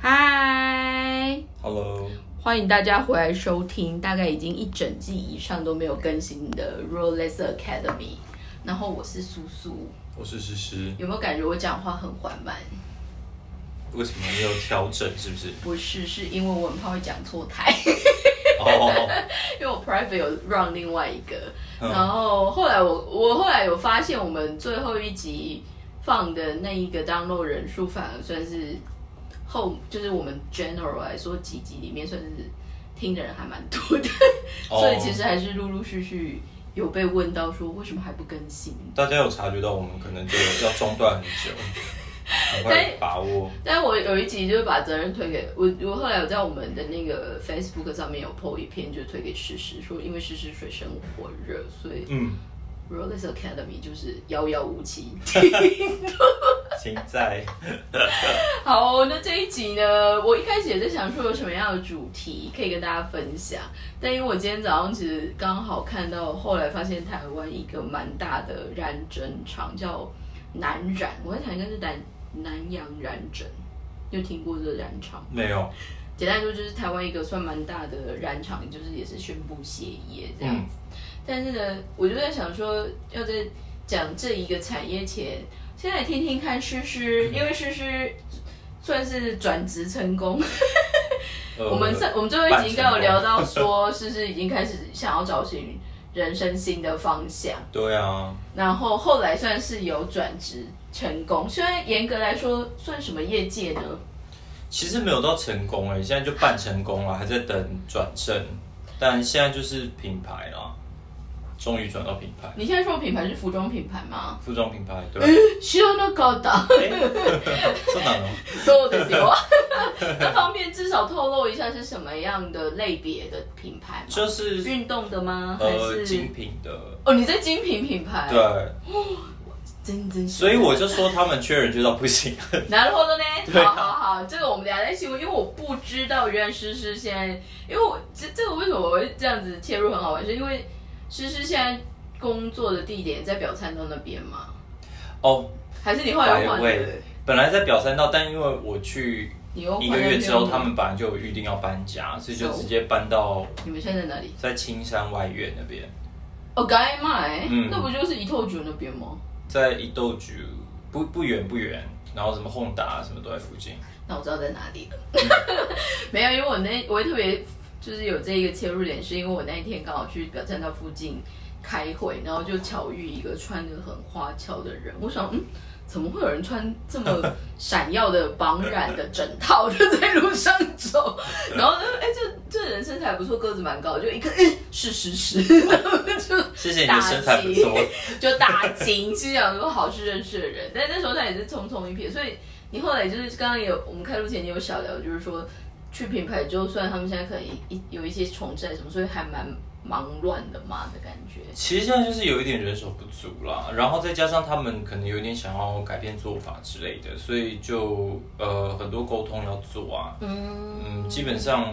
嗨，Hello，欢迎大家回来收听，大概已经一整季以上都没有更新的 Rolex Academy。然后我是苏苏，我是诗诗。有没有感觉我讲话很缓慢？为什么你有调整？是不是？不是，是因为我很怕会讲错台。哦，因为我 private 有 run 另外一个，然后后来我我后来有发现，我们最后一集放的那一个 download 人数反而算是后，就是我们 general 来说几集里面算是听的人还蛮多的，所以其实还是陆陆续续有被问到说为什么还不更新。大家有察觉到我们可能就要中断很久。但把握，但我有一集就是把责任推给我，我后来有在我们的那个 Facebook 上面有 po 一篇，就推给诗诗说，因为诗诗水深火热，所以嗯，Rolex Academy 就是遥遥无期。现在，好，那这一集呢，我一开始也在想说有什么样的主题可以跟大家分享，但因为我今天早上其实刚好看到，后来发现台湾一个蛮大的染针厂叫南染，我在想应该是南。南洋染整，有听过这个染厂？没有。简单说，就是台湾一个算蛮大的染厂，就是也是宣布歇业这样子。但是呢，我就在想说，要在讲这一个产业前，先来听听看诗诗，因为诗诗算是转职成功。我们上我们最后一集应该有聊到说，诗诗已经开始想要找寻人生新的方向。对啊。然后后来算是有转职。成功，虽然严格来说算什么业界呢？其实没有到成功哎，现在就半成功了，还在等转正。但现在就是品牌啦，终于转到品牌。你现在说品牌是服装品牌吗？服装品牌，对。需要那高档？そうなの？そうですよ。那方便至少透露一下是什么样的类别的品牌吗？就是运动的吗？还是精品的？哦，你在精品品牌？对。所以我就说他们缺人缺到不行。然后呢？好好好，这个我们俩在新闻，因为我不知道原来诗诗现在，因为我这这个为什么我会这样子切入很好玩，是因为 诗诗现在工作的地点在表参道那边吗？哦，还是你后来换的？本来在表参道，但因为我去一个月之后，他们本来就有预定要搬家，所以就直接搬到。你们现在在哪里？在青山外院那边。哦，该买，那不就是一透局那边吗？在一豆局不不远不远，然后什么宏达什么都在附近。那我知道在哪里了。没有，因为我那我特别就是有这一个切入点，是因为我那一天刚好去表参道附近开会，然后就巧遇一个穿的很花俏的人，我想嗯。怎么会有人穿这么 闪耀的绑染的整套就在路上走？然后呢？哎，这这人身材不错，个子蛮高，就一个是是是，就谢谢你的身材不错，就大惊，心想说好是认识的人，但那时候他也是匆匆一瞥，所以你后来就是刚刚有我们开录前你有小聊，就是说去品牌，就算他们现在可能一有一些重置什么，所以还蛮。忙乱的嘛的感觉，其实现在就是有一点人手不足啦，然后再加上他们可能有点想要改变做法之类的，所以就呃很多沟通要做啊。嗯嗯，基本上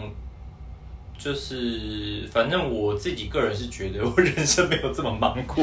就是反正我自己个人是觉得 我人生没有这么忙过，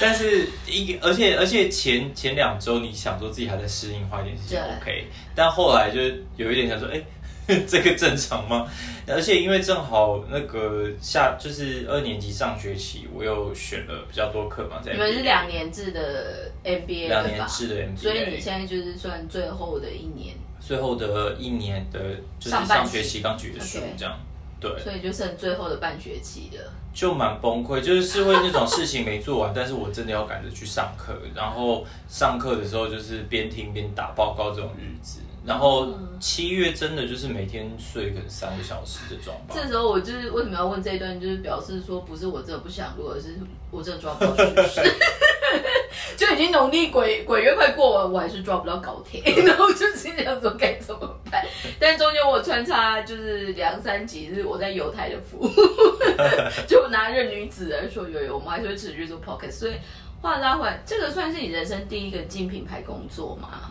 但是一而且而且前前两周你想说自己还在适应，花一点时间 OK，但后来就有一点想说哎。这个正常吗？而且因为正好那个下就是二年级上学期，我又选了比较多课嘛，在你们是两年制的 MBA，两年制的 MBA，所以你现在就是算最后的一年，最后的一年的就是上学期刚结束这样，对，所以就剩最后的半学期的，就蛮崩溃，就是是会那种事情没做完，但是我真的要赶着去上课，然后上课的时候就是边听边打报告这种日子。然后七月真的就是每天睡可能三个小时的状况。这时候我就是为什么要问这一段，就是表示说不是我真的不想录，而是我真的抓不到趋势。就已经农历鬼鬼月快过完，我还是抓不到高铁，然后就心想说该怎么办？但中间我穿插就是两三集是我在犹太的服务，就拿任女子来说，有有我们还是会持续做 p o c k e t。所以话拉回来，这个算是你人生第一个进品牌工作吗？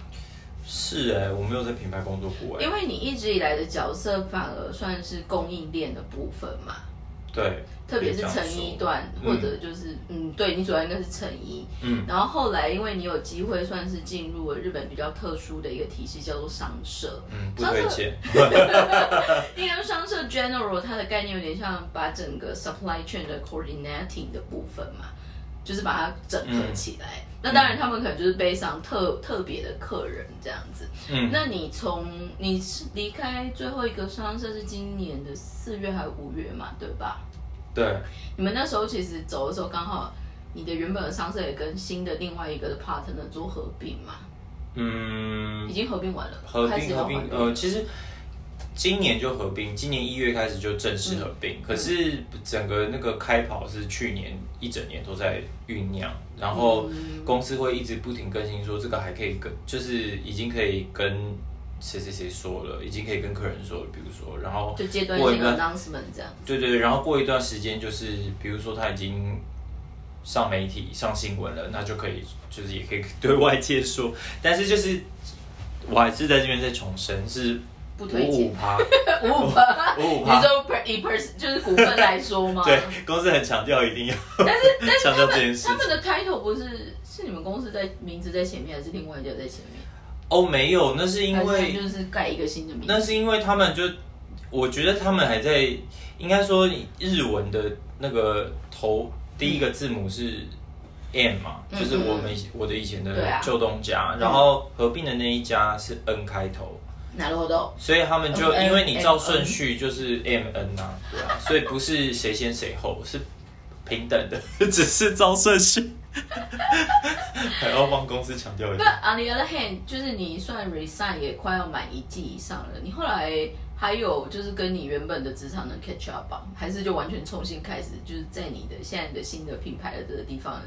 是哎，我没有在品牌工作过哎。因为你一直以来的角色反而算是供应链的部分嘛。对，特别是成衣段，嗯或者就是嗯，对你主要应该是成衣。嗯然后后来因为你有机会算是进入了日本比较特殊的一个体系，叫做商社。嗯，不推荐。应该说商社 general 它的概念有点像把整个 supply chain 的 coordinating 的部分嘛，就是把它整合起来。那当然他们可能就是背上特特别的客人这样子。嗯，那你从你是离开最后一个商社是今年的四月还是五月嘛，对吧？对，你们那时候其实走的时候刚好。你的原本的商社也跟新的另外一个的 partner 做合并嘛，嗯已，经合并完了，合并合，并呃，其实今年就合并，今年一月开始就正式合并。嗯可是整个那个开跑是去年一整年都在酝酿，然后嗯公司会一直不停更新说这个还可以跟，就是已经可以跟谁谁谁说了，已经可以跟客人说了，比如说，然后就阶段性 announcement 这样。对对对，然后过一段时间就是，比如说他已经上媒体、上新闻了，那就可以就是也可以对外界说，但是就是我还是在这边再重申，是五不推荐。五趴，五五趴，五五趴，你说 per 以 per 就是股份来说吗？对，公司很强调一定要但是但是他。们他们的 title 不是是你们公司在名字在前面，还是另外一家在前面？哦，没有，那是因为就是盖一个新的名字。那是因为他们就，我觉得他们还在，应该说日文的那个头第一个字母是 M 嘛，嗯。就是我们我的以前的旧东家，然后合并的那一家是 N 开头，哪路都所以他们就因为你照顺序就是 M N 啊，对啊，所以不是谁先谁后，是平等的，只是照顺序。还要帮公司强调一那下。on the other hand，就是你算 resign 也快要满一季以上了，你后来还有就是跟你原本的职场能 catch up 吧？还是就完全重新开始，就是在你的现在的新的品牌的这个地方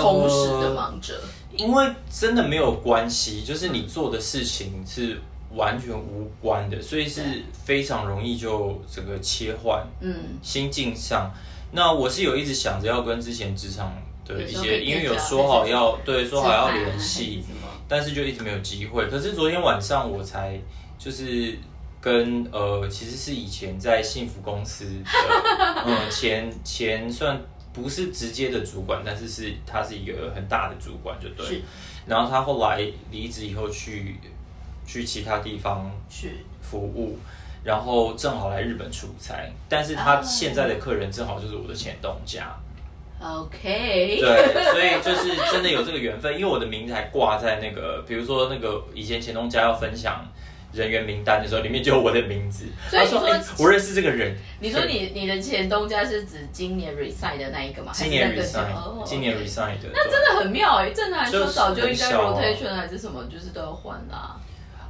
充实的忙着？因为真的没有关系，就是你做的事情是完全无关的，所以是非常容易就整个切换嗯，心境上。那我是有一直想着要跟之前职场的一些，因为有说好要对说好要联系但是就一直没有机会。可是昨天晚上我才就是跟呃，其实是以前在幸福公司的 嗯前前算不是直接的主管，但是是他是一个很大的主管，就对。是然后他后来离职以后去去其他地方去服务，然后正好来日本出差，但是他啊现在的客人正好就是我的前东家。OK，对，所以就是真的有这个缘分，因为我的名字还挂在那个，比如说那个以前前东家要分享人员名单的时候，里面就有我的名字。：“所以你说欸、我认识这个人。”你说你你的前东家是指今年 resign 的那一个吗？今年 resign，、哦今年 resign 的，那真的很妙哎、正常来说早就应该 rotation 还是什么，就是都要换啦。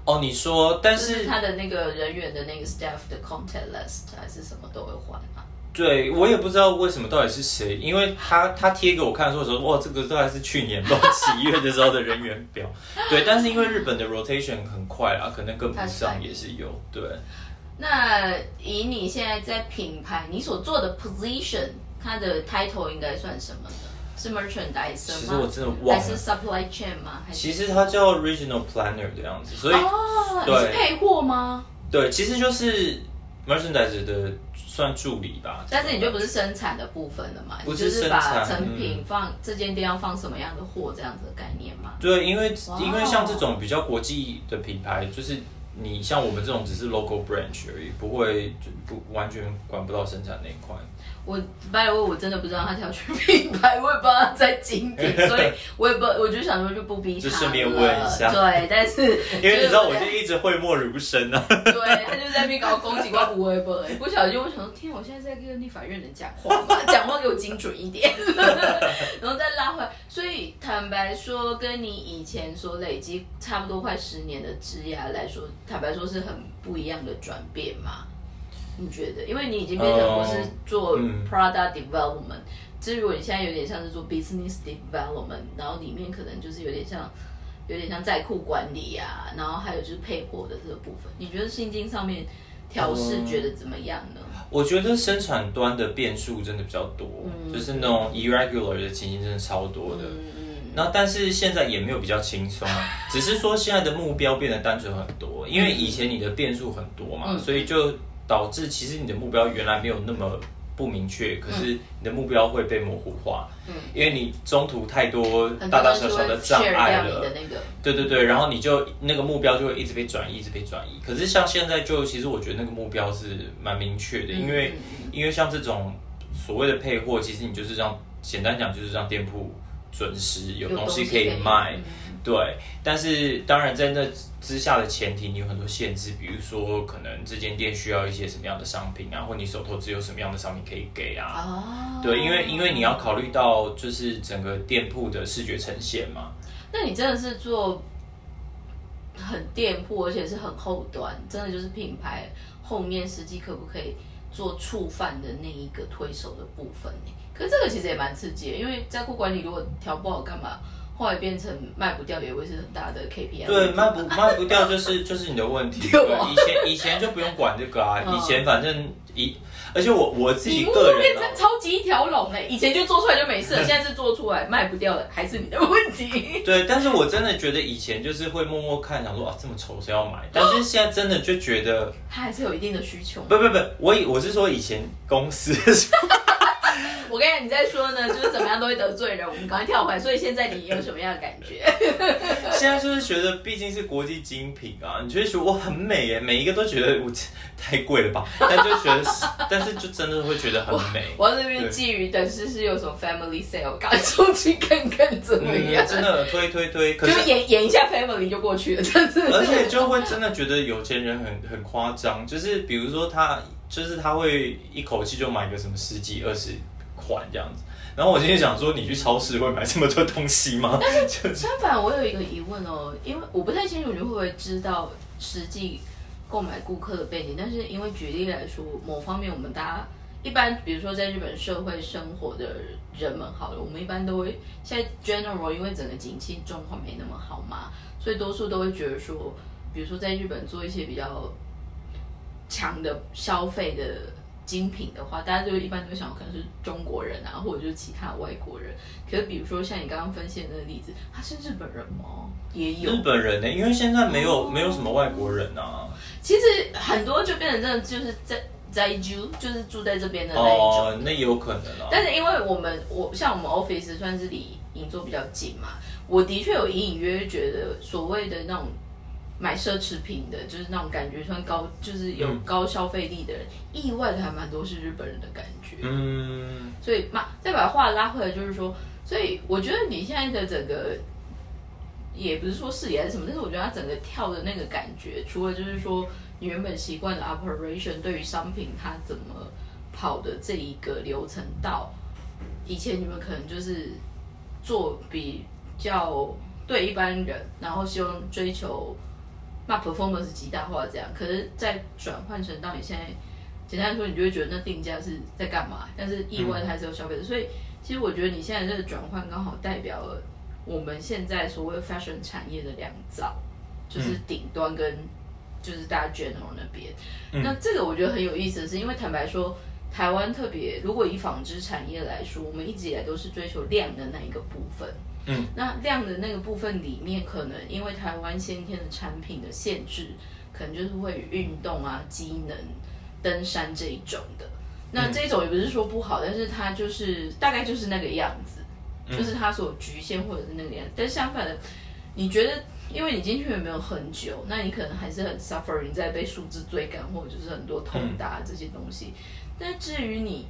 哦，你说，但就是是他的那个人员的那个 staff 的 contact list 还是什么都会换啊。对我也不知道为什么到底是谁，因为他他贴给我看的时候说，哇，这个大概是去年不知道几月的时候的人员表。对，但是因为日本的 rotation 很快啊，可能跟不上也是有。对，那以你现在在品牌你所做的 position，它的 title 应该算什么呢？是 merchandiser 其实我吗？真的忘了还是 supply chain 吗？还是其实它叫 regional planner 的样子，所以、哦，你是配货吗？对，其实就是 merchandise 的算助理吧。但是你就不是生产的部分了嘛？不你就是是把生产成品嗯放、这间店要放什么样的货这样子的概念嘛？对，因为因为像这种比较国际的品牌，就是你像我们这种只是 local branch 而已，不会就不完全管不到生产那一块。我 by the way，我真的不知道他挑选品牌，我也不知道他在精品，所以 我也不，我就想说就不逼他了。就顺便问一下对，但 是因为你知道，我就就一直讳莫如深啊。对他就在那边搞攻击我无微不不小心我想说，天啊，我现在在跟立法院人讲话嘛，讲话给我精准一点，然后再拉回来。所以坦白说，跟你以前所累积差不多快十年的枝芽来说，坦白说是很不一样的转变嘛。你觉得？因为你已经变成不是做嗯 product development，至于如果你现在有点像是做 business development，然后里面可能就是有点像有点像在库管理啊，然后还有就是配货的这个部分，你觉得心境上面调试嗯觉得怎么样呢？我觉得生产端的变数真的比较多，嗯就是那种 irregular 的情形真的超多的。嗯那但是现在也没有比较轻松，只是说现在的目标变得单纯很多，因为以前你的变数很多嘛，嗯所以就导致其实你的目标原来没有那么不明确，可是你的目标会被模糊化，嗯，因为你中途太多大大小小的障碍了，对对对，然后你就那个目标就会一直被转移，一直被转移。可是像现在就其实我觉得那个目标是蛮明确的，因为因为像这种所谓的配货，其实你就是让简单讲就是让店铺准时有东西可以卖。对，但是当然在那之下的前提，你有很多限制，比如说可能这间店需要一些什么样的商品啊，或你手头只有什么样的商品可以给啊。哦。对，因为因为你要考虑到就是整个店铺的视觉呈现嘛。那你真的是做很店铺，而且是很后端，真的就是品牌后面实际可不可以做触犯的那一个推手的部分呢？这个其实也蛮刺激的，因为在库管理如果调不好干嘛？后来变成卖不掉，也会是很大的 KPI。对，卖不 卖不掉就是就是你的问题。对，以前以前就不用管这个啊，以前反正一，而且我我自己个人变成超级一条龙哎，以前就做出来就没事，现在是做出来卖不掉的，还是你的问题。对，但是我真的觉得以前就是会默默看，想说啊这么丑谁要买？但是 现在真的就觉得它还是有一定的需求。不不不，我以我是说以前公司。我跟你讲，你在说呢，就是怎么样都会得罪人。我们赶快跳回来，所以现在你有什么样的感觉？现在就是觉得，毕竟是国际精品啊，你就会觉得我很美耶，每一个都觉得我太贵了吧？但就觉得，但是就真的会觉得很美。我这边觊觎等是是有什么 family sale，赶出去看看怎么样？真的推推推，就演演一下 family 就过去了，真的。而且就会真的觉得有钱人很很夸张，就是比如说他，就是他会一口气就买个什么十几二十。款这样子，然后我今天想说，你去超市会买这么多东西吗？但是相反，我有一个疑问哦，因为我不太清楚你会不会知道实际购买顾客的背景，但是因为举例来说，某方面我们大家一般，比如说在日本社会生活的人们，好了，我们一般都会现在 general，因为整个景气状况没那么好嘛，所以多数都会觉得说，比如说在日本做一些比较强的消费的。精品的话，大家就一般都想可能是中国人啊，或者就是其他外国人。可是比如说像你刚刚分析的那个例子，他是日本人吗？也有日本人呢，因为现在没有没有什么外国人啊。其实很多就变成真的就是在在住，就是住在这边的那一种。那也有可能啊。但是因为我们我像我们 office 算是离银座比较近嘛，我的确有隐隐约约觉得所谓的那种。买奢侈品的，就是那种感觉，算高，就是有高消费力的人，意外的还蛮多是日本人的感觉。嗯，所以嘛，再把话拉回来，就是说，所以我觉得你现在的整个，也不是说视野还是什么，但是我觉得他整个跳的那个感觉，除了就是说你原本习惯的 operation，对于商品它怎么跑的这一个流程，到以前你们可能就是做比较对一般人，然后希望追求。那 performance 极大化这样，可是再转换成到你现在，简单来说，你就会觉得那定价是在干嘛？但是意外还是有消费者，所以其实我觉得你现在这个转换刚好代表了我们现在所谓 fashion 产业的两造，就是顶端跟就是大家 general 那边。那这个我觉得很有意思的是，因为坦白说，台湾特别如果以纺织产业来说，我们一直以来都是追求量的那一个部分。嗯，那量的那个部分里面，可能因为台湾先天的产品的限制，可能就是会运动啊、机能、登山这一种的。那这种也不是说不好，但是它就是大概就是那个样子，就是它所局限或者是那个样子。但相反的，你觉得，因为你进去也没有很久，那你可能还是很 suffering 在被数字追赶，或者就是很多通达这些东西。但至于你，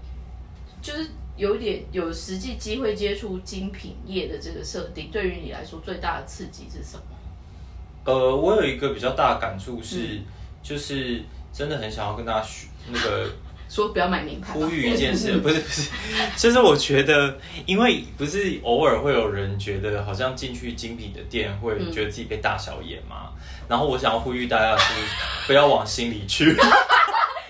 就是。有点有实际机会接触精品业的这个设定，对于你来说最大的刺激是什么？呃，我有一个比较大的感触是，就是真的很想要跟大家说那个 说不要买名牌，呼吁一件事，不是不是，就是我觉得，因为不是偶尔会有人觉得好像进去精品的店会觉得自己被大小眼嘛，然后我想要呼吁大家是不要往心里去。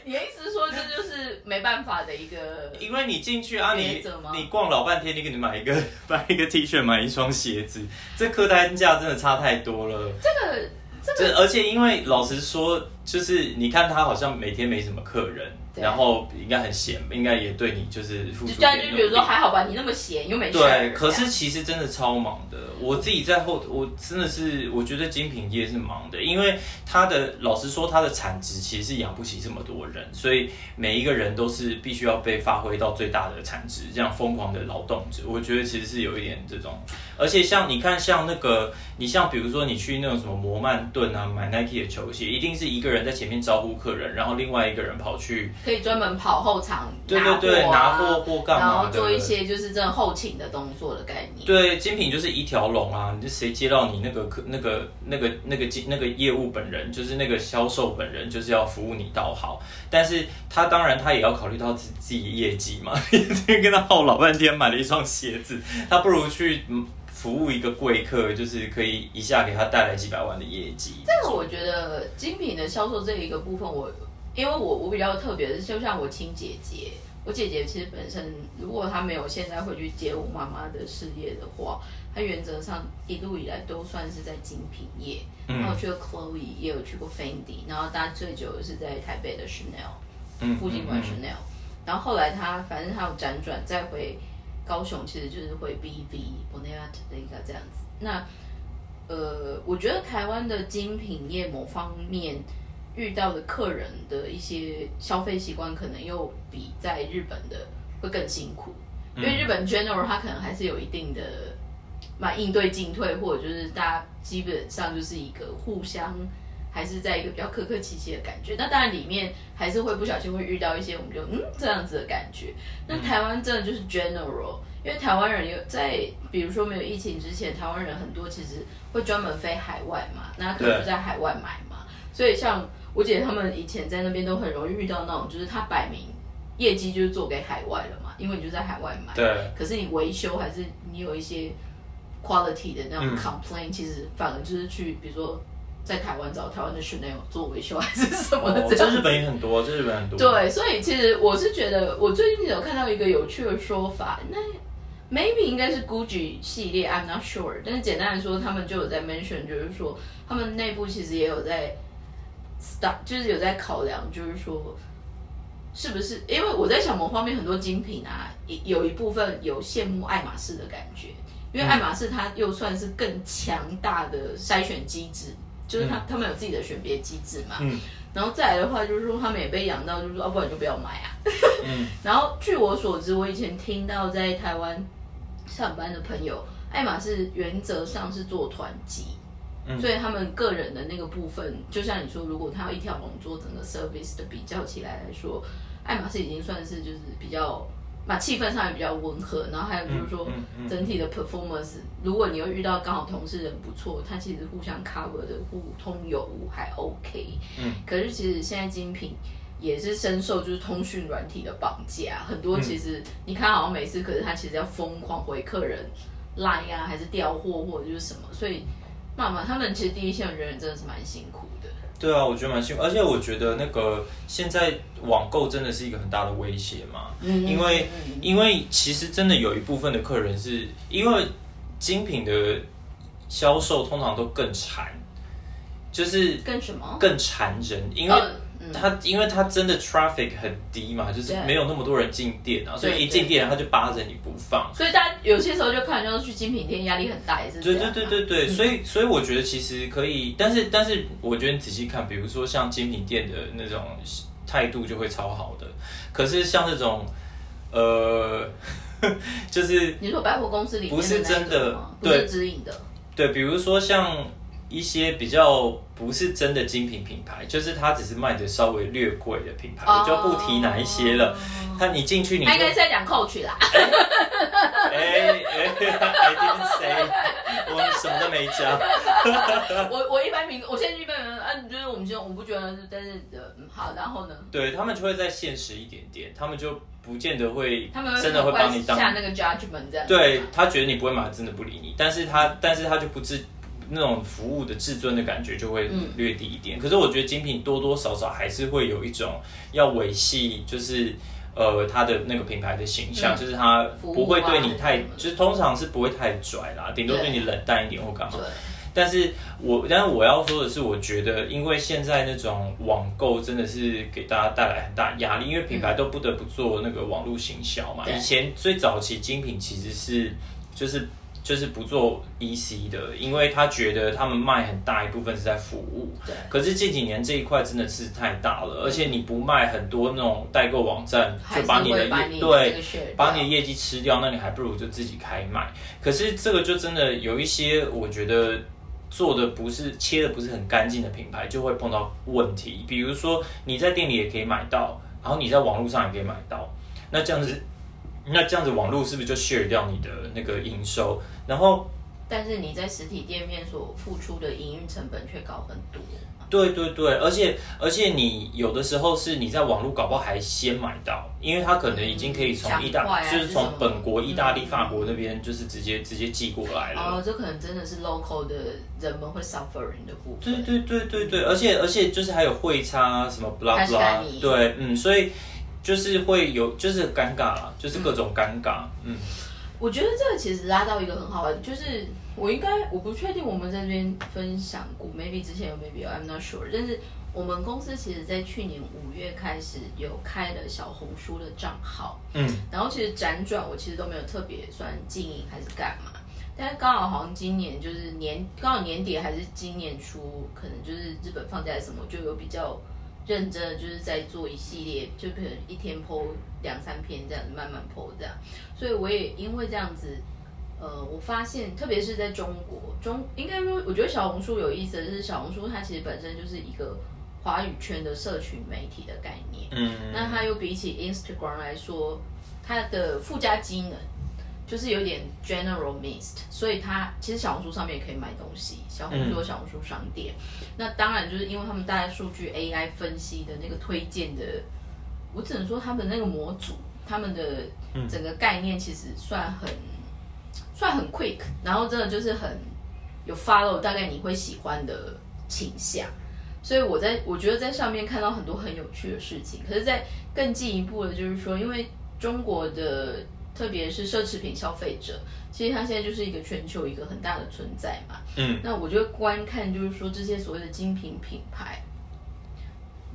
你的意思是说，这就是没办法的一个，因为你进去啊，你你逛老半天，你给你买一个 买一个 T 恤，买一双鞋子，这客单价真的差太多了。这个这个，而且因为老实说，就是你看他好像每天没什么客人，然后应该很闲，应该也对你就是付出比如说还好吧，你那么闲又没事。对，可是其实真的超忙的。我自己在后，我真的是我觉得精品业是忙的，因为它的老实说，它的产值其实是养不起这么多人，所以每一个人都是必须要被发挥到最大的产值，这样疯狂的劳动者。我觉得其实是有一点这种，而且像你看，像那个你像比如说你去那种什么摩曼顿啊买 Nike 的球鞋，一定是一个人在前面招呼客人，然后另外一个人跑去可以专门跑后场对对对拿拿货啊货或干然嘛的，后做一些就是这种后勤的动作的概念。对，精品就是一条龙啊！你谁接到你那个客、那个、那个、那个经那个业务本人，就是那个销售本人，就是要服务你到好。但是他当然他也要考虑到自自己的业绩嘛。跟他耗老半天买了一双鞋子，他不如去嗯服务一个贵客，就是可以一下给他带来几百万的业绩。这个我觉得精品的销售这一个部分我，因为我我比较特别的是，就像我亲姐姐，我姐姐其实本身如果她没有现在回去接我妈妈的事业的话，她原则上一路以来都算是在精品业。嗯然后我去过 Chloe，也有去过 Fendi，然后待最久的是在台北的 Chanel。嗯附近管嗯 Chanel，、然后后来她反正她有辗转再回高雄，其实就是会 BV Bonnet 的一个这样子。那呃，我觉得台湾的精品业某方面遇到的客人的一些消费习惯，可能又比在日本的会更辛苦，因为日本 general 它可能还是有一定的。蛮，应对进退，或者就是大家基本上就是一个互相还是在一个比较客客气气的感觉。那当然里面还是会不小心会遇到一些我们就嗯这样子的感觉。那台湾真的就是 general，因为台湾人有在比如说没有疫情之前，台湾人很多其实会专门飞海外嘛，那可能就在海外买嘛。所以像我姐他们以前在那边都很容易遇到那种，就是他摆明业绩就是做给海外了嘛，因为你就在海外买。对，可是你维修还是你有一些 quality 的那种嗯 complaint，、其实反而就是去比如说在台湾找台湾的 Chanel 做维修 还是什么的日本也很多，这日本很多。对，所以其实我是觉得，我最近有看到一个有趣的说法，那 maybe 应该是 Gucci 系列，I'm not sure。但是简单来说，他们就有在 mention，就是说他们内部其实也有在 start，就是有在考量，就是说是不是？因为我在想某方面很多精品啊，有一部分有羡慕爱马仕的感觉，因为爱马仕它又算是更强大的筛选机制，就是他、他们有自己的选别机制嘛。嗯然后再来的话，就是说他们也被养到，就是说，啊，不然就不要买啊。嗯 然后据我所知，我以前听到在台湾上班的朋友，爱马仕原则上是做团级，嗯所以他们个人的那个部分，就像你说，如果他要一条龙做整个 service 的比较起来来说，爱马仕已经算是就是比较。嘛，气氛上也比较温和，然后还有就是说整体的 performance，、如果你又遇到刚好同事人不错，他其实互相 cover 的互通有无，还 OK。嗯，可是其实现在精品也是深受就是通讯软体的绑架，很多其实你看好像没事，可是他其实要疯狂回客人 line 啊，还是调货或者就是什么，所以妈妈他们其实第一线的人员真的是蛮辛苦的。对啊，我觉得蛮幸福，而且我觉得那个现在网购真的是一个很大的威胁嘛，嗯因为嗯因为其实真的有一部分的客人是因为精品的销售通常都更馋，就是更什么？更馋人，因为它因为他真的 traffic 很低嘛，就是没有那么多人进店啊，所以一进店他就扒着你不放。所以大家有些时候就看就是去精品店压力很大，也是这对对对对对，所以所以我觉得其实可以，但是但是我觉得你仔细看，比如说像精品店的那种态度就会超好的，可是像这种呃，就是你说百货公司里面不是真的不是直营的，对，比如说像一些比较不是真的精品品牌，就是它只是卖的稍微略贵的品牌，我就不提哪一些了。它你进去你应该是在讲 Coach 啦。哎哎，I didn't say，我什么都没讲。我我一般评，我现在一般人啊，就是我们现在我不觉得是，但是呃嗯好，然后呢，对他们就会再现实一点点，他们就不见得会他们真的会帮你当下那个 judgment 这样。对他觉得你不会买，真的不理你，但是他但是他就不自那种服务的至尊的感觉就会嗯略低一点。可是我觉得精品多多少少还是会有一种要维系，就是呃它的那个品牌的形象，嗯就是他服务啊不会对你太，就是通常是不会太拽啦，顶多对对你冷淡一点或干嘛对。但是我，但是我要说的是，我觉得因为现在那种网购真的是给大家带来很大压力，因为品牌都不得不做那个网络行销嘛。以前最早期精品其实是就是。就是不做 EC 的，因为他觉得他们卖很大一部分是在服务。对。可是近几年这一块真的是太大了，而且你不卖很多那种代购网站，就把你的业对把你的业绩吃掉，那你还不如就自己开卖。可是这个就真的有一些，我觉得做的不是切的不是很干净的品牌，就会碰到问题。比如说你在店里也可以买到，然后你在网络上也可以买到，那这样子。那这样子，网络是不是就 share 掉你的那个营收？然后，但是你在实体店面所付出的营运成本却高很多。对对对，而且而且你有的时候是你在网络搞不好还先买到，因为他可能已经可以从意大，就是从本国意大利、法国那边就是直接直接寄过来了。哦，这可能真的是 local 的人们会 suffering 的部分。对对对对对，而且而且就是还有汇差什么 blah blah，对，嗯，所以。就是会有，就是尴尬啦，就是各种尴尬。嗯，我觉得这个其实拉到一个很好的，就是我应该我不确定我们在这边分享过，maybe 之前有 maybe I'm not sure。但是我们公司其实在去年五月开始有开了小红书的账号，嗯，然后其实辗转我其实都没有特别算经营还是干嘛，但是刚好好像今年就是年刚好年底还是今年初，可能就是日本放假什么就有比较。认真的就是在做一系列，就可能一天剖两三篇这样子，慢慢剖这样。所以我也因为这样子，呃，我发现，特别是在中国，中应该说，我觉得小红书有意思的是，小红书它其实本身就是一个华语圈的社群媒体的概念。嗯。那它又比起 Instagram 来说，它的附加机能。就是有点 general mist，所以它其实小红书上面也可以买东西，小红书有小红书商店。那当然就是因为他们大数据 AI 分析的那个推荐的，我只能说他们那个模组，他们的整个概念其实算很算很 quick，然后真的就是很有 follow 大概你会喜欢的倾向。所以我在我觉得在上面看到很多很有趣的事情。可是，在更进一步的，就是说，因为中国的。特别是奢侈品消费者，其实它现在就是一个全球一个很大的存在嘛。嗯，那我觉得观看就是说这些所谓的精品品牌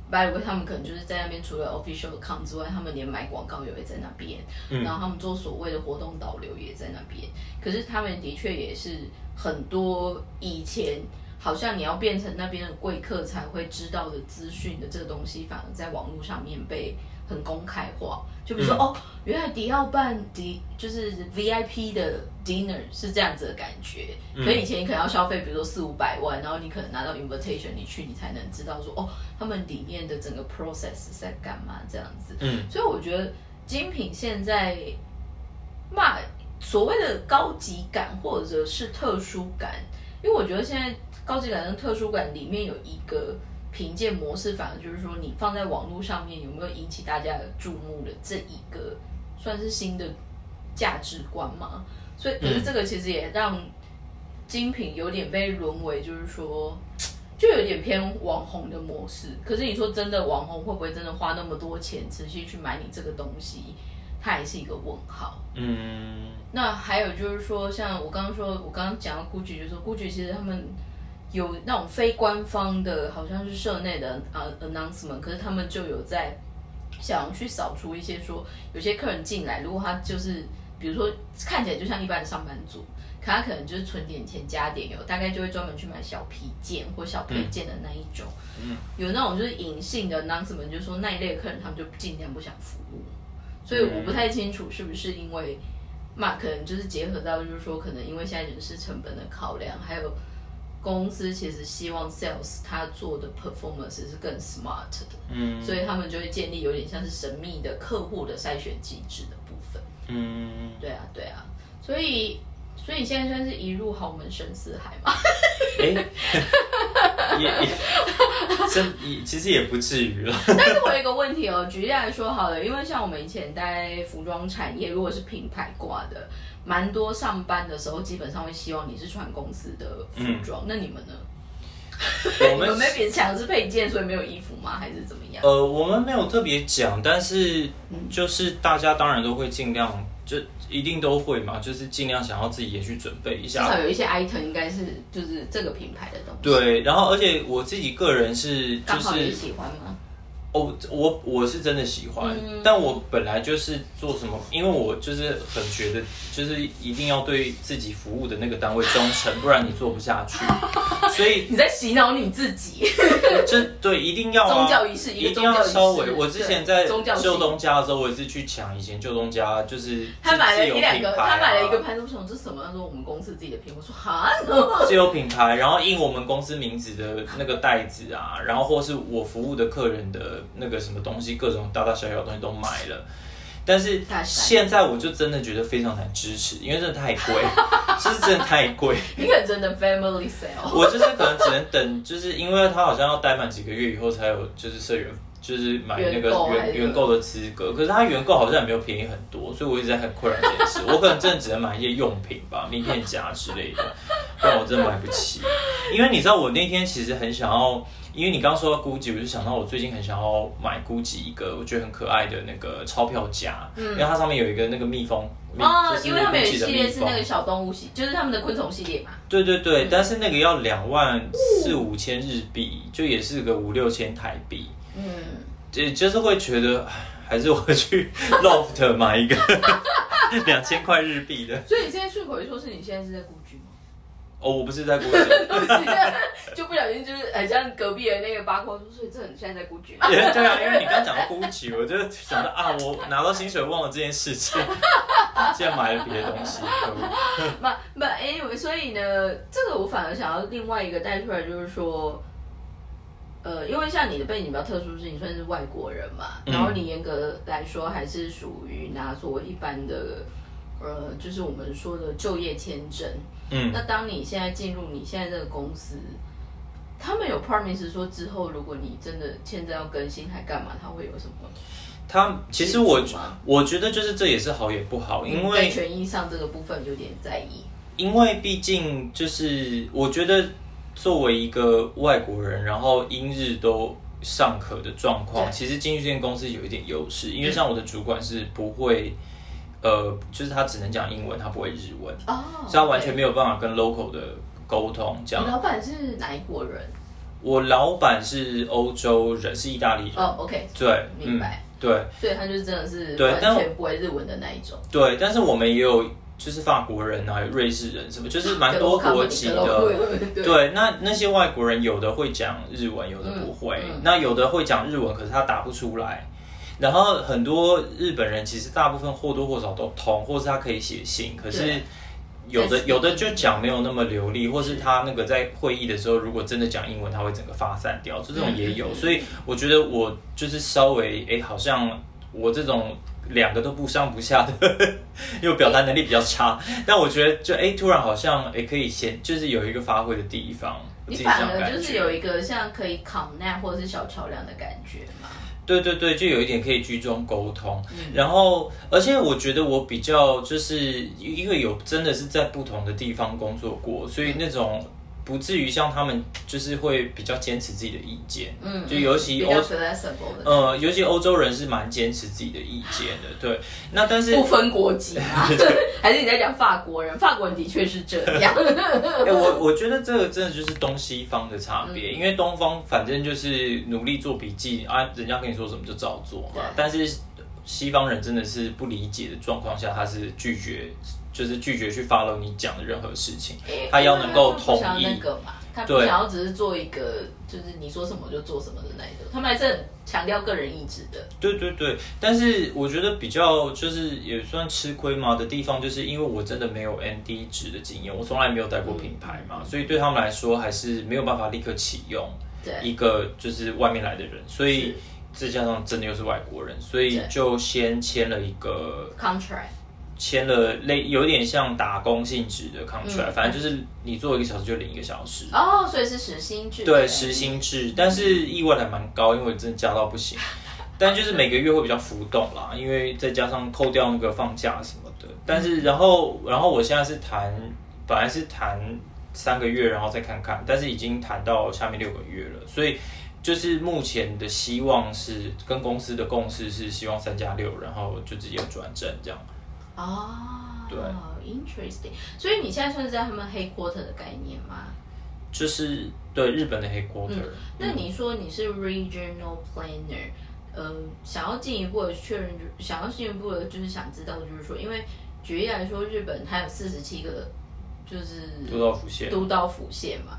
，by the way，他们可能就是在那边除了 official account 之外，他们连买广告也会在那边，然后他们做所谓的活动导流也在那边。可是他们的确也是很多以前好像你要变成那边的贵客才会知道的资讯的这个东西，反而在网络上面被。很公开化，就比如说哦，原来迪奥办迪就是 VIP 的 dinner 是这样子的感觉。可以前你可能要消费，比如说四五百万，然后你可能拿到 invitation，你去你才能知道说哦，他们里面的整个 process 在干嘛这样子。嗯，所以我觉得精品现在骂所谓的高级感或者是特殊感，因为我觉得现在高级感跟特殊感里面有一个。评鉴模式反而就是说，你放在网络上面有没有引起大家的注目的这一个，算是新的价值观嘛？所以，可是这个其实也让精品有点被沦为，就是说，就有点偏网红的模式。可是你说真的，网红会不会真的花那么多钱持续去买你这个东西？它也是一个问号。嗯。那还有就是说，像我刚刚说，我刚刚讲到 GUCCI，就是说 GUCCI 其实他们。有那种非官方的，好像是社内的呃 announcement，可是他们就有在想去扫除一些说，有些客人进来，如果他就是比如说看起来就像一般的上班族，可他可能就是存点钱加点油，大概就会专门去买小皮件或小配件的那一种。嗯，有那种就是隐性的 announcement，就是说那一类客人他们就尽量不想服务，所以我不太清楚是不是因为那，可能就是结合到就是说，可能因为现在人事成本的考量，还有。公司其实希望 sales 他做的 performance 是更 smart 的，嗯，所以他们就会建立有点像是神秘的客户的筛选机制的部分，嗯，对啊，对啊，所以，所以你现在算是一入豪门深似海嘛？也也 真也其实也不至于了。但是我有一个问题哦，举例来说好了，因为像我们以前在服装产业，如果是品牌挂的。蛮多上班的时候，基本上会希望你是穿公司的服装。那你们呢？我们没别抢的是配件，所以没有衣服吗？还是怎么样？呃，我们没有特别讲，但是就是大家当然都会尽量就一定都会嘛，就是尽量想要自己也去准备一下。至少有一些 item 应该是就是这个品牌的东西。对，然后而且我自己个人是就是喜欢吗？哦，我我是真的喜欢，但我本来就是做什么，因为我就是很觉得，就是一定要对自己服务的那个单位忠诚，不然你做不下去。所以你在洗脑你自己，这对一定要宗教仪式，一定要稍微。我之前在旧东家的时候，我也是去抢以前旧东家，就是他买了一两个，他买了一个牌子，我想这是什么？他说我们公司自己的品牌，我说哈，自有品牌，然后印我们公司名字的那个袋子啊，然后或是我服务的客人的。那个什么东西，各种大大小小的东西都买了，但是现在我就真的觉得非常难支持，因为真的太贵，是真的太贵。你可能真的 family sale，我就是可能只能等，就是因为他好像要待满几个月以后才有，就是社员就是买那个原原购的资格，可是他原购好像也没有便宜很多，所以我一直在很困扰这件事。我可能真的只能买一些用品吧，名片夹之类的，不然我真的买不起。因为你知道，我那天其实很想要。因为你刚刚说到 GUCCI，我就想到我最近很想要买 GUCCI 一个我觉得很可爱的那个钞票夹，因为它上面有一个那个蜜蜂哦，因为他们有系列是那个小动物系，就是他们的昆虫系列嘛。对对对，但是那个要两万四五千日币，就也是个五六千台币。嗯，就就是会觉得还是我去 LOFT 买一个两千块日币的。所以你现在顺口一说，是你现在是在 GUCCI 吗？哦，我不是在孤举，就不小心就是很像隔壁的那个八卦说，所以这很像在在孤举。对啊，因为你刚讲到孤举，我就想到啊，我拿到薪水忘了这件事情，现在买了别的东西。不不，anyway，所以呢，这个我反而想要另外一个带出来，就是说，呃，因为像你的背景比较特殊，是你算是外国人嘛，然后你严格来说还是属于拿所谓一般的。呃，就是我们说的就业签证。嗯，那当你现在进入你现在这个公司，他们有 promise 说之后，如果你真的签证要更新还干嘛，他会有什么？他其实我我觉得就是这也是好也不好，因为权益上这个部分有点在意。因为毕竟就是我觉得作为一个外国人，然后英日都尚可的状况，其实进去这间公司有一点优势，因为像我的主管是不会。呃，就是他只能讲英文，他不会日文，哦，所以他完全没有办法跟 local 的沟通。这样，老板是哪一国人？我老板是欧洲人，是意大利人。哦，OK，对，明白，对，所以他就真的是完全不会日文的那一种。对，但是我们也有就是法国人啊，瑞士人什么，就是蛮 多国籍的。对，那那些外国人有的会讲日文，有的不会。那有的会讲日文，可是他打不出来。然后很多日本人其实大部分或多或少都通，或是他可以写信，可是有的有的就讲没有那么流利，或是他那个在会议的时候，如果真的讲英文，他会整个发散掉，就这种也有。所以我觉得我就是稍微哎，好像我这种两个都不上不下的，因为表达能力比较差。但我觉得就哎，突然好像哎可以先就是有一个发挥的地方，你反而就是有一个像可以 connect 或者是小桥梁的感觉嘛。对对对，就有一点可以居中沟通，然后而且我觉得我比较就是因为有真的是在不同的地方工作过，所以那种。不至于像他们就是会比较坚持自己的意见，嗯，就尤其欧，呃，尤其欧洲人是蛮坚持自己的意见的，对。那但是不分国籍啊，还是你在讲法国人？法国人的确是这样。哎，我 我觉得这个真的就是东西方的差别，因为东方反正就是努力做笔记啊，人家跟你说什么就照做嘛。但是西方人真的是不理解的状况下，他是拒绝。就是拒绝去 follow 你讲的任何事情，他要能够同意。那个嘛，他不想要只是做一个，就是你说什么就做什么的那种，他们还是很强调个人意志的。对对对，但是我觉得比较就是也算吃亏嘛的地方，就是因为我真的没有 ND 值的经验，我从来没有带过品牌嘛，所以对他们来说还是没有办法立刻启用一个就是外面来的人，所以再加上真的又是外国人，所以就先签了一个 contract。签了类有点像打工性质的 contract，反正就是你做一个小时就领一个小时。哦，所以是时薪制。对，时薪制，但是意外还蛮高，因为真的加到不行。但就是每个月会比较浮动啦，因为再加上扣掉那个放假什么的。但是然后然后我现在是谈，本来是谈三个月，然后再看看，但是已经谈到下面六个月了，所以就是目前的希望是跟公司的共识是希望三加六，然后就直接转正这样。哦，对，interesting。所以你现在算是在他们 headquarter 的概念吗？就是对日本的 headquarter。那你说你是 regional planner，呃，想要进一步的确认，想要进一步的就是想知道，就是说，因为举例来说，日本它有四十七个就是都道府县，都道府县嘛。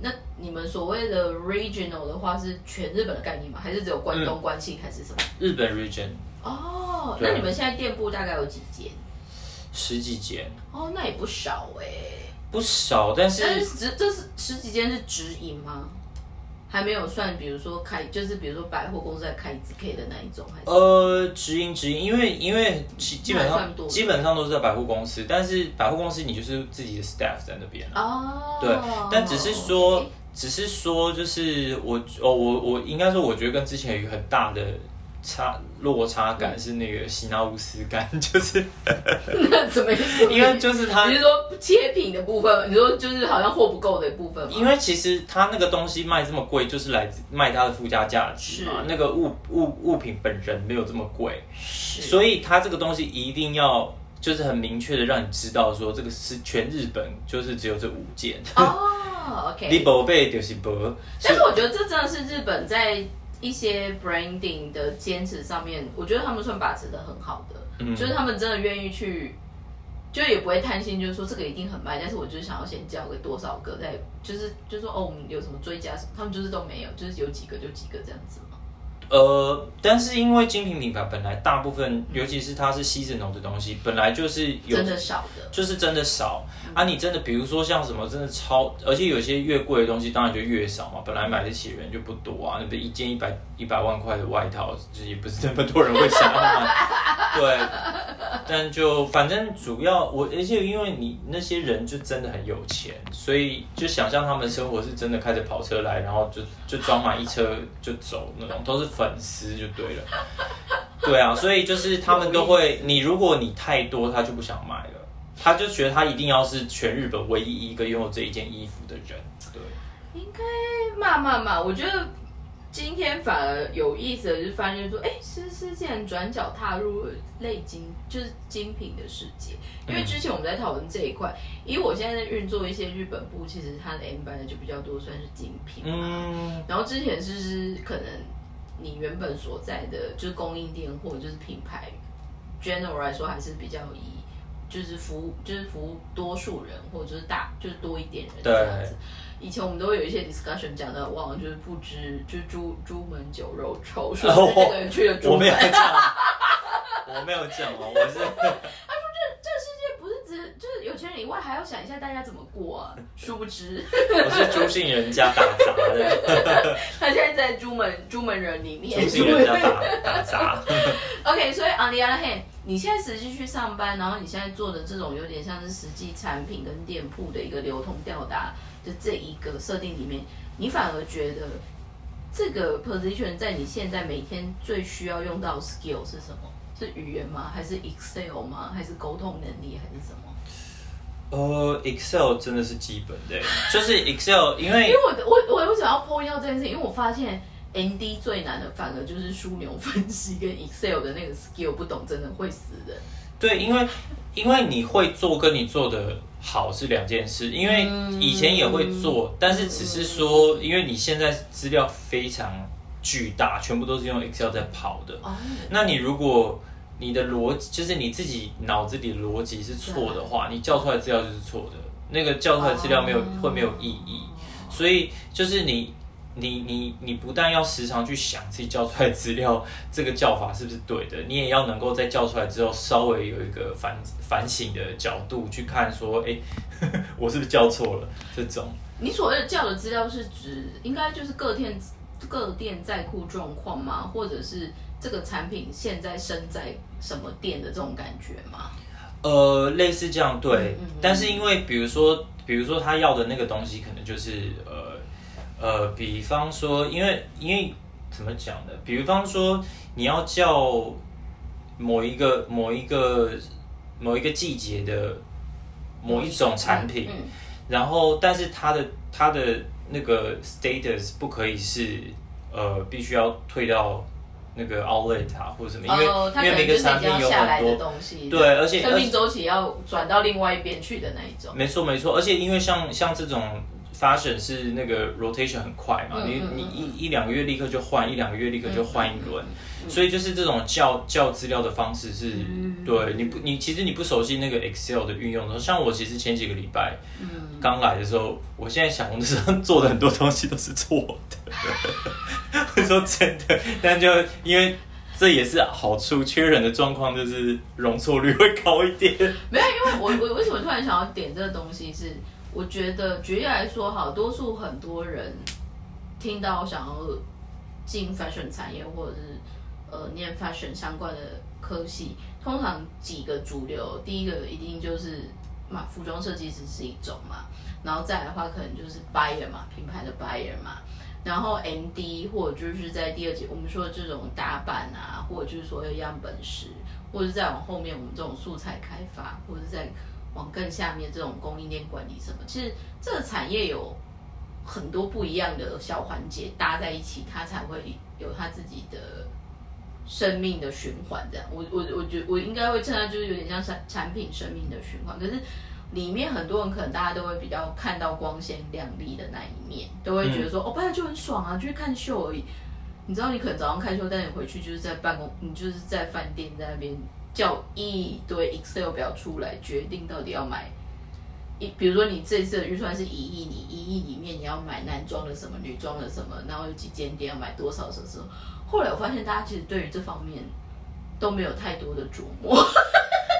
那你们所谓的 regional 的话，是全日本的概念吗？还是只有关东、关西还是什么？日本 region。哦，那你们现在店铺大概有几间？十几间。哦，那也不少哎。不少，但是但是直这是十几间是直营吗？还没有算，比如说开，就是比如说百货公司在开 ZK 的那一种，还是呃直营直营，因为因为基基本上基本上都是在百货公司，但是百货公司你就是自己的 staff 在那边哦，对，但只是说只是说就是我哦我我应该说我觉得跟之前有一个很大的。差落差感是那个喜纳乌斯感，就是那怎么？因为就是他，你是说切品的部分？你说就是好像货不够的部分因为其实他那个东西卖这么贵，就是来自卖它的附加价值嘛。那个物物物品本人没有这么贵，所以他这个东西一定要就是很明确的让你知道说这个是全日本就是只有这五件哦。OK，你宝贝就是宝。但是我觉得这真的是日本在。一些 branding 的坚持上面，我觉得他们算把持的很好的，就是他们真的愿意去，就也不会贪心，就是说这个一定很卖，但是我就是想要先交给多少个，再就是就说哦，我们有什么追加什么，他们就是都没有，就是有几个就几个这样子。呃，但是因为精品品牌本来大部分，尤其是它是 seasonal 的东西，本来就是有真的少的，就是真的少啊。你真的比如说像什么真的超，而且有些越贵的东西当然就越少嘛，本来买得起的人就不多啊。那不一件一百一百万块的外套，就也不是那么多人会想要买。对，但就反正主要我，而且因为你那些人就真的很有钱，所以就想象他们生活是真的开着跑车来，然后就就装满一车就走那种，都是。粉丝就对了，对啊，所以就是他们都会，你如果你太多，他就不想买了，他就觉得他一定要是全日本唯一一个拥有这一件衣服的人，对。应该骂骂骂，我觉得今天反而有意思的就是发现说，哎，诗诗竟然转角踏入类精，就是精品的世界。因为之前我们在讨论这一块，以我现在在运作一些日本部，其实它的 M 版的就比较多，算是精品嗯。然后之前诗诗可能。你原本所在的就是供应店或者就是品牌，general 来说还是比较以就是服务就是服务多数人或者就是大就是多一点人这样子。以前我们都会有一些 discussion 讲的，忘了就是不知就是朱朱门酒肉臭，说这个人去了朱门。我没有讲，我没有讲哦，我是。有钱人以外，还要想一下大家怎么过啊！殊不知，我是朱姓人家打杂的。他现在在朱门朱门人里面。朱姓人家打打杂。OK，所以 on the other hand，你现在实际去上班，然后你现在做的这种有点像是实际产品跟店铺的一个流通吊打的这一个设定里面，你反而觉得这个 position 在你现在每天最需要用到 skill 是什么？是语言吗？还是 Excel 吗？还是沟通能力？还是什么？呃，Excel 真的是基本的，就是 Excel，因为因为我我我为什么要 point out 这件事？因为我发现 ND 最难的反而就是枢纽分析跟 Excel 的那个 skill 不懂，真的会死人。对，因为因为你会做跟你做的好是两件事，因为以前也会做，但是只是说，因为你现在资料非常巨大，全部都是用 Excel 在跑的，那你如果你的逻辑就是你自己脑子里的逻辑是错的话，你叫出来资料就是错的，那个叫出来资料没有会没有意义。所以就是你你你你不但要时常去想自己叫出来资料这个叫法是不是对的，你也要能够在叫出来之后稍微有一个反反省的角度去看，说哎，我是不是叫错了？这种你所谓的叫的资料是指应该就是各店各店在库状况吗？或者是？这个产品现在身在什么店的这种感觉吗？呃，类似这样对，但是因为比如说，比如说他要的那个东西，可能就是呃呃，比方说，因为因为怎么讲呢？比方说你要叫某一个某一个某一个季节的某一种产品，然后但是它的它的那个 status 不可以是呃，必须要退到。那个 outlet 啊，或者什么，因为、哦，因为每个产品有很多。东西，对，而且生命周期要转到另外一边去的那一种。没错没错，而且因为像像这种 fashion 是那个 rotation 很快嘛，你你一一两个月立刻就换，一两个月立刻就换一轮，嗯所以就是这种校校资料的方式是，嗯对你不你其实你不熟悉那个 Excel 的运用的时候，像我其实前几个礼拜嗯，刚来的时候，我现在想我那时候做的很多东西都是错的，我 说真的，但就因为。这也是好处，缺人的状况就是容错率会高一点。没有，因为我 我为什么突然想要点这个东西是，我觉得举例来说，好多数很多人听到想要进 fashion 产业或者是呃念 fashion 相关的科系，通常几个主流，第一个一定就是嘛，服装设计师是一种嘛，然后再来的话可能就是 buyer 嘛，品牌的 buyer 嘛。然后 M D 或者就是在第二节我们说的这种打版啊，或者就是所谓样本师，或者再往后面我们这种素材开发，或者是在往更下面这种供应链管理什么，其实这个产业有很多不一样的小环节搭在一起，它才会有它自己的生命的循环。这样，我我我觉我应该会称它就是有点像产产品生命的循环，可是。里面很多人可能大家都会比较看到光鲜亮丽的那一面，都会觉得说、哦，本来就很爽啊，就是看秀而已。你知道，你可能早上看秀，但你回去就是在办公，你就是在饭店在那边叫一堆 Excel 表出来，决定到底要买一，比如说你这次的预算是一亿，你一亿里面你要买男装的什么，女装的什么，然后有几间店要买多少什么什么。后来我发现大家其实对于这方面都没有太多的琢磨。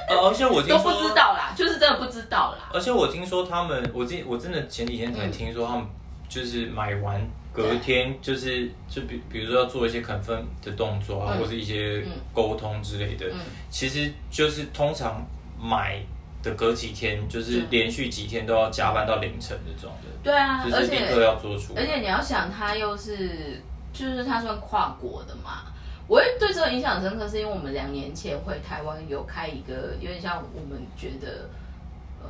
呃，而且我听都说不知道啦，就是真的不知道啦。而且我听说他们，我今我真的前几天才听说他们就是买完隔天就是就比比如说要做一些 confirm 的动作啊，嗯或是一些沟通之类的，嗯其实就是通常买的隔几天，就是连续几天都要加班到凌晨这种的，对啊，就是立而且刻要做出来。而且你要想，他又是就是它算跨国的嘛。我会对这个印象很深刻，是因为我们两年前回台湾有开一个有点像我们觉得呃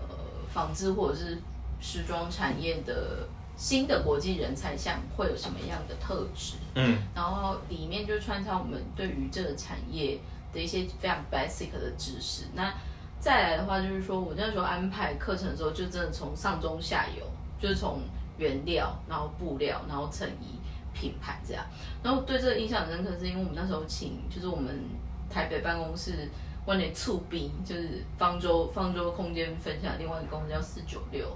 纺织或者是时装产业的新的国际人才像会有什么样的特质，嗯然后里面就穿插我们对于这个产业的一些非常 basic 的知识。那再来的话，就是说我那时候安排课程的时候，就真的从上中下游，就是从原料，然后布料，然后成衣。品牌这样，然后对这个印象很深刻，是因为我们那时候请，就是我们台北办公室万年促兵，就是方舟方舟空间分享另外一个公司叫四九六，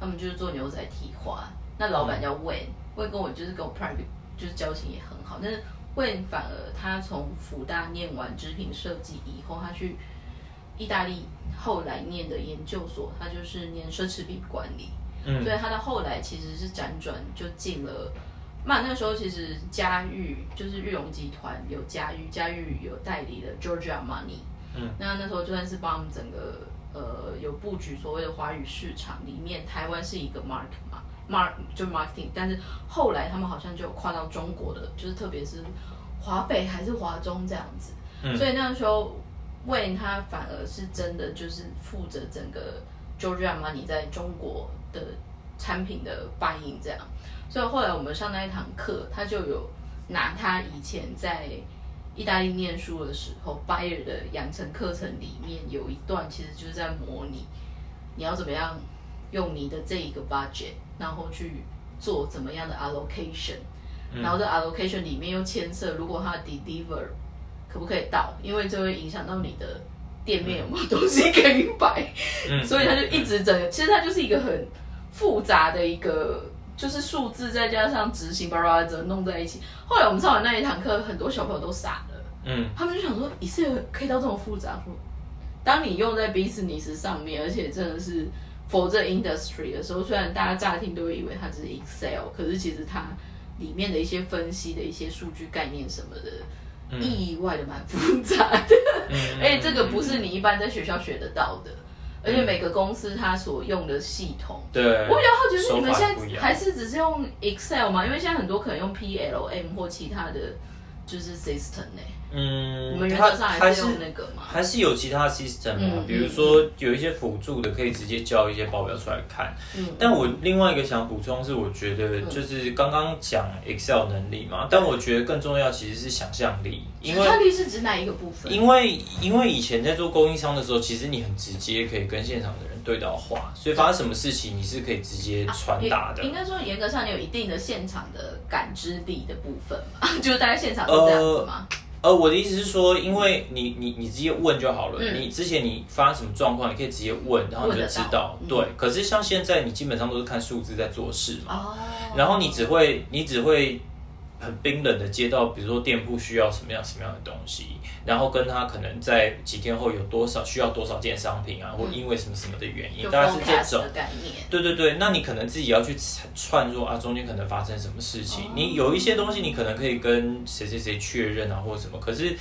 他们就是做牛仔提花，那老板叫 Wen，Wen 跟我就是跟我 private 就是交情也很好，但是 Wen 反而他从福大念完织品设计以后，他去意大利后来念的研究所，他就是念奢侈品管理，嗯，所以他到后来其实是辗转就进了。那那时候其实嘉裕就是玉龙集团有嘉裕，嘉裕有代理的 Georgia Money，嗯，那那时候就算是帮我们整个呃有布局所谓的华语市场里面，台湾是一个 mark 嘛，mark 就 marketing，但是后来他们好像就跨到中国的，就是特别是华北还是华中这样子，嗯。所以那时候 Wayne 他反而是真的就是负责整个 Georgia Money 在中国的产品的 buying 这样。所以后来我们上那一堂课，他就有拿他以前在意大利念书的时候，Buyer 的养成课程里面有一段，其实就是在模拟你要怎么样用你的这一个 budget，然后去做怎么样的 allocation，、然后这 allocation 里面又牵涉如果他 deliver 可不可以到，因为这会影响到你的店面有没有东西可以摆，嗯所以他就一直整个，其实它就是一个很复杂的一个。就是数字再加上执行，巴拉巴拉整弄在一起。后来我们上完那一堂课，很多小朋友都傻了，嗯他们就想说，Excel 可以到这么复杂？说，当你用在 business 上面，而且真的是 for 这 industry 的时候，虽然大家乍听都会以为它只是 Excel，可是其实它里面的一些分析的一些数据概念什么的，意外的蛮复杂的。嗯 而且这个不是你一般在学校学得到的，而且每个公司它所用的系统。对，我比较好奇是你们现在还是只是用 Excel 吗？因为现在很多可能用 PLM 或其他的就是 system 呢？嗯，我们原它则上还是那个嘛。还是有其他 system 啊，嗯比如说有一些辅助的，可以直接交一些报表出来看。嗯，但我另外一个想补充是，我觉得就是刚刚讲 Excel 能力嘛，但我觉得更重要其实是想象力，因为想象力是指哪一个部分？因为因为以前在做供应商的时候，其实你很直接可以跟现场的人对到话，所以发生什么事情你是可以直接传达的也。应该说严格上你有一定的现场的感知力的部分嘛，就是大概现场是这样子吗。呃，我的意思是说，因为你你你直接问就好了，嗯你之前你发生什么状况，你可以直接问，然后你就知道。对，可是像现在你基本上都是看数字在做事嘛，哦，然后你只会你只会很冰冷的接到，比如说店铺需要什么样什么样的东西，然后跟他可能在几天后有多少需要多少件商品啊，或因为什么什么的原因，就大概是这种。概念。对对对，那你可能自己要去串入啊，中间可能发生什么事情。你有一些东西，你可能可以跟谁谁谁确认啊，或者什么。可是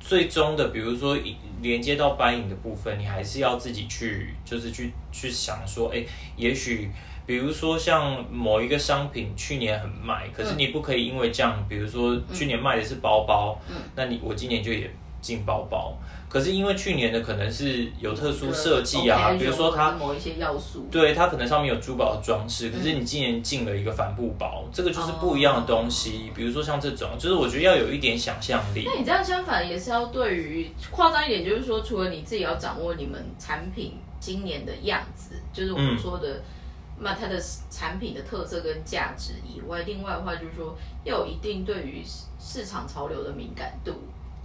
最终的，比如说连接到搬影的部分，你还是要自己去，就是去去想说，哎，也许比如说像某一个商品去年很卖，可是你不可以因为这样，比如说去年卖的是包包，那你我今年就也进包包。可是因为去年的可能是有特殊设计啊，比如说它某一些要素，对，它可能上面有珠宝的装饰，可是你今年进了一个帆布包，这个就是不一样的东西。比如说像这种，就是我觉得要有一点想象力那。你这样相反也是要对于夸张一点，就是说，除了你自己要掌握你们产品今年的样子，就是我们嗯说的，那它的产品的特色跟价值以外，另外的话就是说，要有一定对于市场潮流的敏感度，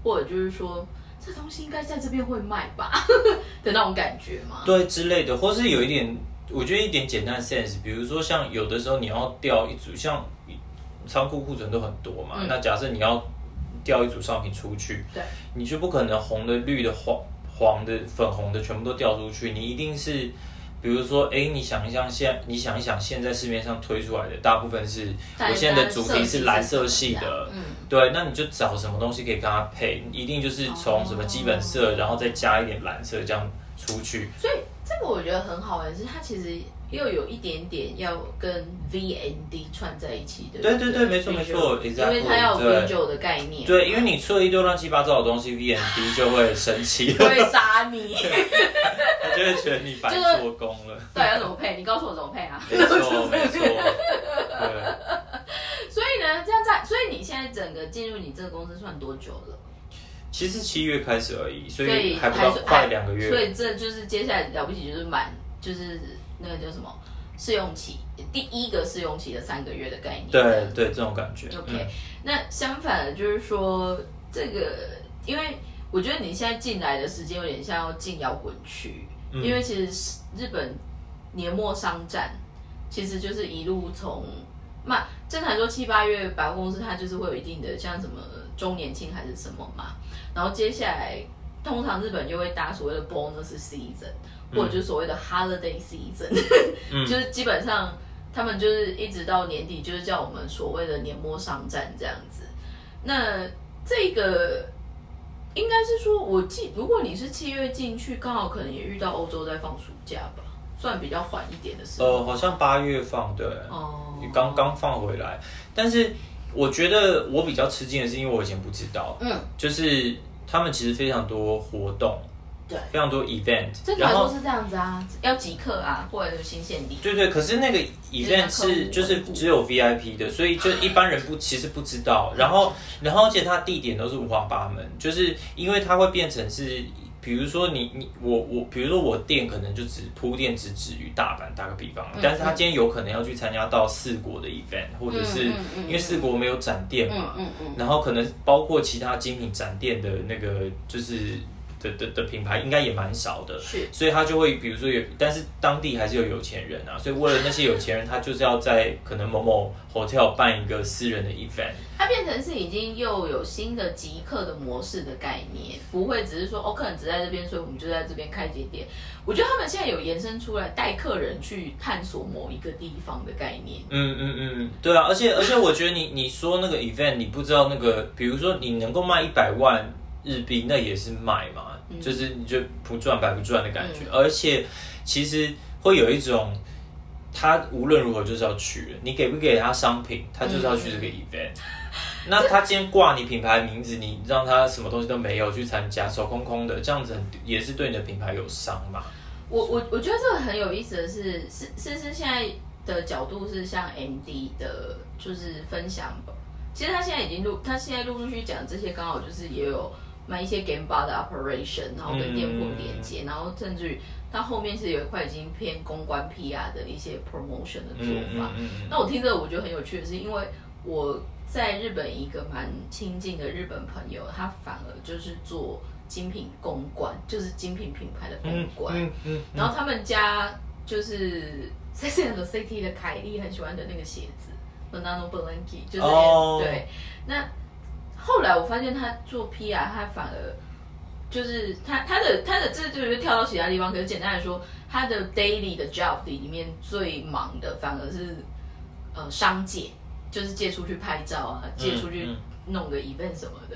或者就是说，这东西应该在这边会卖吧 的那种感觉嘛。对之类的，或是有一点，我觉得一点简单的 sense，比如说像有的时候你要调一组，像仓库库存都很多嘛，嗯那假设你要调一组商品出去，对，你就不可能红的、绿的、黄黄的、粉红的全部都调出去，你一定是。比如说，哎，你想一想，现你想一想，现在市面上推出来的大部分是，我现在的主题是蓝色系的，嗯，对，那你就找什么东西可以跟它配，一定就是从什么基本色，然后再加一点蓝色这样出去。所以这个我觉得很好玩，是它其实又有一点点要跟 VND 串在一起的。对对对没错没错 exactly，因为它要有对 visual 的概念。对，因为你出了一堆乱七八糟的东西，V N D 就会生气，会杀你。他就会觉得你白做工了。对，要怎么配？你告诉我怎么配啊？没错没错，对。所以呢，这样在，所以你现在整个进入你这个公司算多久了？其实七月开始而已，所以还不到快两个月。所以这就是接下来了不起就是满，就是那个叫什么试用期，第一个试用期的三个月的概念。对对，这种感觉。OK，、嗯那相反的就是说，这个因为我觉得你现在进来的时间有点像要进摇滚区，嗯因为其实日本年末商战其实就是一路从那正常说七八月百货公司它就是会有一定的像什么周年庆还是什么嘛，然后接下来通常日本就会搭所谓的 bonus season，、或者就是所谓的 holiday season，、嗯。就是基本上他们就是一直到年底，就是叫我们所谓的年末商战这样子。那这个应该是说，我记如果你是七月进去，刚好可能也遇到欧洲在放暑假吧，算比较缓一点的时候。呃，好像八月放对，哦，刚刚放回来，但是我觉得我比较吃惊的是，因为我以前不知道，嗯，就是他们其实非常多活动，对，非常多 event，正常然后来说是这样子啊，要即刻啊，或者是新限定。对对，可是那个 event 是就是只有 VIP 的，所以就一般人不其实不知道。然后然后而且它地点都是五花八门，就是因为它会变成是。比如说你你我我，比如说我店可能就只铺店只止于大阪，打个比方，但是他今天有可能要去参加到四国的 event，或者是嗯嗯嗯因为四国没有展店嘛，嗯嗯嗯，然后可能包括其他精品展店的那个就是的的的品牌应该也蛮少的，是所以他就会比如说有，但是当地还是有有钱人啊，所以为了那些有钱人，他就是要在可能某某 hotel 办一个私人的 event。它变成是已经又有新的极客的模式的概念，不会只是说哦，客人只在这边，所以我们就在这边开节店。我觉得他们现在有延伸出来带客人去探索某一个地方的概念。嗯嗯嗯，对啊，而且而且我觉得你你说那个 event，你不知道那个，比如说你能够卖一百万日币，那也是买嘛，就是你就不赚白不赚的感觉，而且其实会有一种。他无论如何就是要去了，你给不给他商品，他就是要去这个 event。那他今天挂你品牌名字，你让他什么东西都没有去参加，手空空的，这样子很也是对你的品牌有伤嘛？我我我觉得这个很有意思的是，是是是现在的角度是像 M D 的，就是分享。其实他现在已经录，他现在陆陆续续讲这些，刚好就是也有卖一些 Game Bar 的 operation，然后跟店铺连接，然后甚至于它后面是有一块已经偏公关 PR 的一些 promotion 的做法。那我听着我觉得很有趣的是，因为我在日本一个蛮亲近的日本朋友，他反而就是做精品公关，就是精品品牌的公关。嗯嗯。然后他们家就是在现在的 City 的凯莉很喜欢的那个鞋子。，Banano b l a n k i 就是对，那后来我发现他做 PR，他反而就是他他的他的这就是跳到其他地方。可是简单来说，他的 daily 的 job 里面最忙的反而是呃商界，就是借出去拍照啊，借出去弄个 event 什么的，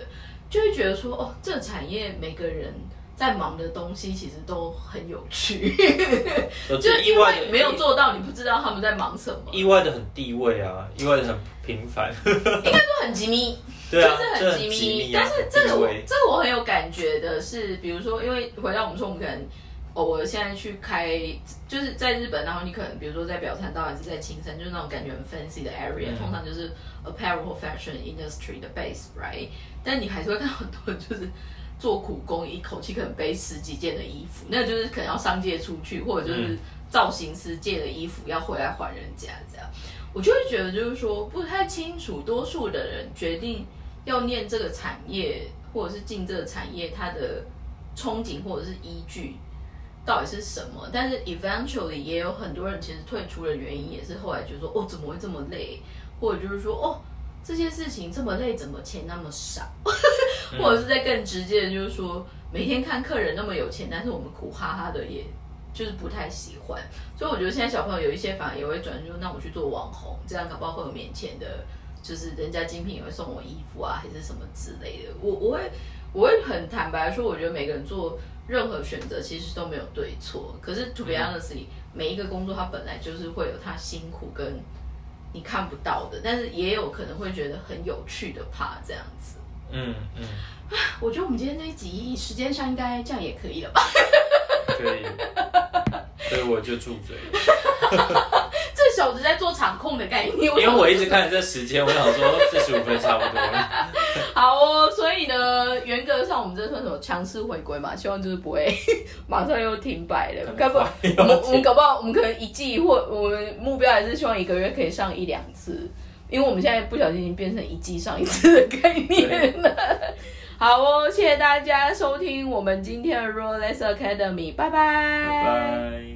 就会觉得说哦，这个产业每个人。在忙的东西其实都很有趣，就意外没有做到，你不知道他们在忙什么。意外的很地位啊，意外的很平凡，应该说很机密，就是很机密。但是这个我这个我很有感觉的是，比如说，因为回到我们说，我们可能偶尔现在去开，就是在日本，然后你可能比如说在表参道还是在青山，就是那种感觉很 fancy 的 area，通常就是 apparel fashion industry 的 base，right？但你还是会看到很多就是。做苦工，一口气可能背十几件的衣服，那就是可能要商界出去，或者就是造型师借的衣服要回来还人家这样。我就会觉得，就是说不太清楚，多数的人决定要念这个产业，或者是进这个产业，他的憧憬或者是依据到底是什么？但是 eventually 也有很多人其实退出的原因，也是后来觉得说，哦，怎么会这么累？或者就是说，哦。这些事情这么累，怎么钱那么少？或者是在更直接的，就是说每天看客人那么有钱，但是我们苦哈哈的，也就是不太喜欢。所以我觉得现在小朋友有一些反而也会转，就那我去做网红，这样搞不好会有免钱的，就是人家精品也会送我衣服啊，还是什么之类的。我我会我会很坦白说，我觉得每个人做任何选择其实都没有对错。可是 to be honesty，每一个工作它本来就是会有它辛苦跟。你看不到的，但是也有可能会觉得很有趣的怕这样子。嗯嗯，我觉得我们今天这一集时间上应该这样也可以了吧？可以，所以我就住嘴。这小子在做场控的概念，因为我一直看这时间，我想说 四十五分差不多了。好哦，所以呢，原则上我们这算什么强势回归嘛？希望就是不会 马上又停摆了。该不，我们我们搞不好我们可能一季或我们目标还是希望一个月可以上一两次，因为我们现在不小心已经变成一季上一次的概念了。好哦，谢谢大家收听我们今天的 Rolex Academy，拜拜。拜拜。